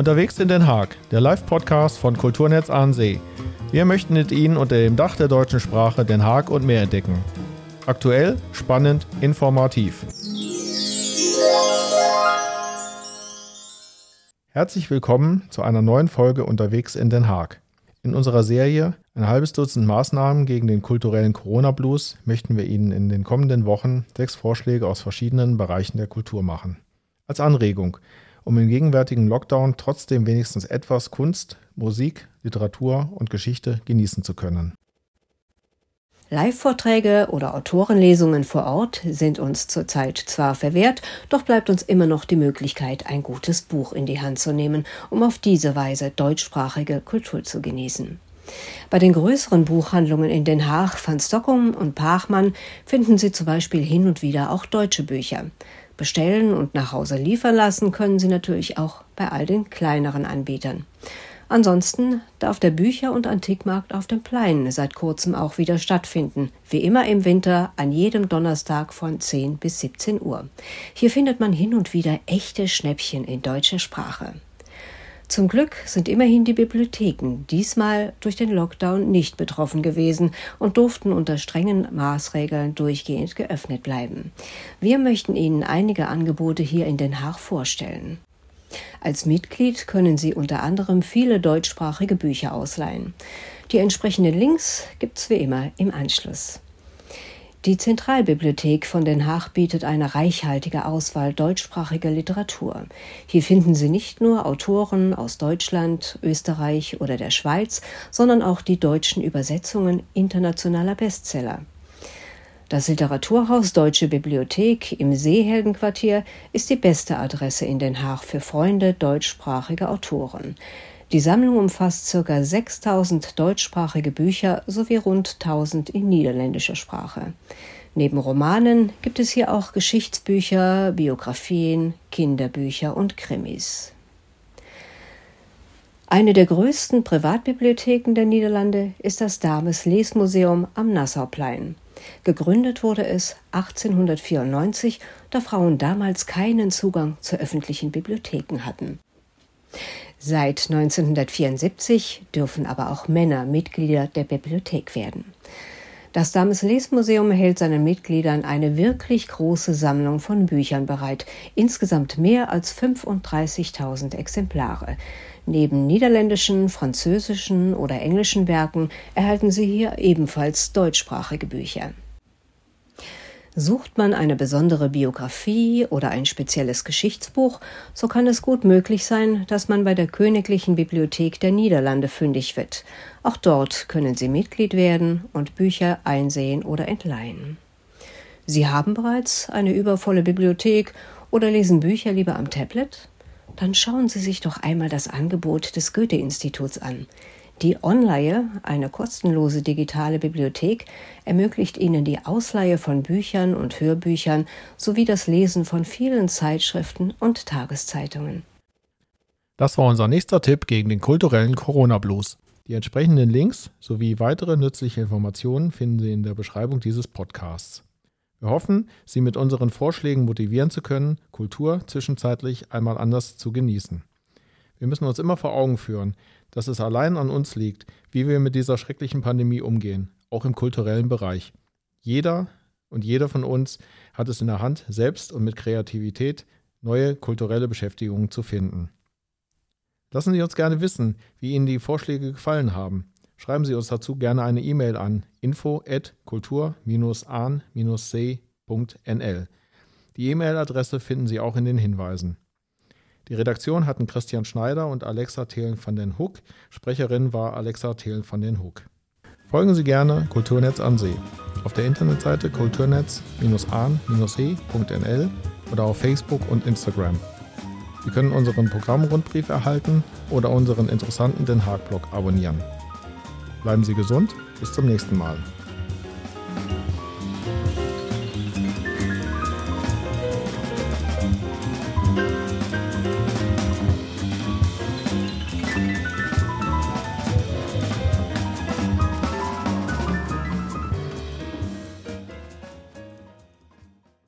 Unterwegs in Den Haag, der Live-Podcast von Kulturnetz Ahnensee. Wir möchten mit Ihnen unter dem Dach der deutschen Sprache Den Haag und mehr entdecken. Aktuell, spannend, informativ. Herzlich willkommen zu einer neuen Folge Unterwegs in Den Haag. In unserer Serie Ein halbes Dutzend Maßnahmen gegen den kulturellen Corona-Blues möchten wir Ihnen in den kommenden Wochen sechs Vorschläge aus verschiedenen Bereichen der Kultur machen. Als Anregung, um im gegenwärtigen Lockdown trotzdem wenigstens etwas Kunst, Musik, Literatur und Geschichte genießen zu können. Live-Vorträge oder Autorenlesungen vor Ort sind uns zurzeit zwar verwehrt, doch bleibt uns immer noch die Möglichkeit, ein gutes Buch in die Hand zu nehmen, um auf diese Weise deutschsprachige Kultur zu genießen. Bei den größeren Buchhandlungen in Den Haag, Van Stockholm und Pachmann finden Sie zum Beispiel hin und wieder auch deutsche Bücher. Bestellen und nach Hause liefern lassen können Sie natürlich auch bei all den kleineren Anbietern. Ansonsten darf der Bücher- und Antikmarkt auf dem Plein seit kurzem auch wieder stattfinden. Wie immer im Winter an jedem Donnerstag von 10 bis 17 Uhr. Hier findet man hin und wieder echte Schnäppchen in deutscher Sprache. Zum Glück sind immerhin die Bibliotheken diesmal durch den Lockdown nicht betroffen gewesen und durften unter strengen Maßregeln durchgehend geöffnet bleiben. Wir möchten Ihnen einige Angebote hier in Den Haag vorstellen. Als Mitglied können Sie unter anderem viele deutschsprachige Bücher ausleihen. Die entsprechenden Links gibt's wie immer im Anschluss. Die Zentralbibliothek von Den Haag bietet eine reichhaltige Auswahl deutschsprachiger Literatur. Hier finden Sie nicht nur Autoren aus Deutschland, Österreich oder der Schweiz, sondern auch die deutschen Übersetzungen internationaler Bestseller. Das Literaturhaus Deutsche Bibliothek im Seeheldenquartier ist die beste Adresse in Den Haag für Freunde deutschsprachiger Autoren. Die Sammlung umfasst ca. 6000 deutschsprachige Bücher sowie rund 1000 in niederländischer Sprache. Neben Romanen gibt es hier auch Geschichtsbücher, Biografien, Kinderbücher und Krimis. Eine der größten Privatbibliotheken der Niederlande ist das Dames Lesmuseum am Nassauplein. Gegründet wurde es 1894, da Frauen damals keinen Zugang zu öffentlichen Bibliotheken hatten. Seit 1974 dürfen aber auch Männer Mitglieder der Bibliothek werden. Das Dames-Lesmuseum hält seinen Mitgliedern eine wirklich große Sammlung von Büchern bereit, insgesamt mehr als 35.000 Exemplare. Neben niederländischen, französischen oder englischen Werken erhalten Sie hier ebenfalls deutschsprachige Bücher. Sucht man eine besondere Biografie oder ein spezielles Geschichtsbuch, so kann es gut möglich sein, dass man bei der Königlichen Bibliothek der Niederlande fündig wird. Auch dort können Sie Mitglied werden und Bücher einsehen oder entleihen. Sie haben bereits eine übervolle Bibliothek oder lesen Bücher lieber am Tablet? Dann schauen Sie sich doch einmal das Angebot des Goethe-Instituts an. Die Onleihe, eine kostenlose digitale Bibliothek, ermöglicht Ihnen die Ausleihe von Büchern und Hörbüchern sowie das Lesen von vielen Zeitschriften und Tageszeitungen. Das war unser nächster Tipp gegen den kulturellen Corona-Blues. Die entsprechenden Links sowie weitere nützliche Informationen finden Sie in der Beschreibung dieses Podcasts. Wir hoffen, Sie mit unseren Vorschlägen motivieren zu können, Kultur zwischenzeitlich einmal anders zu genießen. Wir müssen uns immer vor Augen führen, dass es allein an uns liegt, wie wir mit dieser schrecklichen Pandemie umgehen, auch im kulturellen Bereich. Jeder und jeder von uns hat es in der Hand, selbst und mit Kreativität neue kulturelle Beschäftigungen zu finden. Lassen Sie uns gerne wissen, wie Ihnen die Vorschläge gefallen haben. Schreiben Sie uns dazu gerne eine E-Mail an info@kultur-ahn-see.nl. Die E-Mail-Adresse finden Sie auch in den Hinweisen. Die Redaktion hatten Christian Schneider und Alexa Thelen van den Hoek. Sprecherin war Alexa Thelen van den Hoek. Folgen Sie gerne Kulturnetz an See auf der Internetseite kulturnetz-ahn-see.nl oder auf Facebook und Instagram. Sie können unseren Programmrundbrief erhalten oder unseren interessanten Den Haag-Blog abonnieren. Bleiben Sie gesund, bis zum nächsten Mal.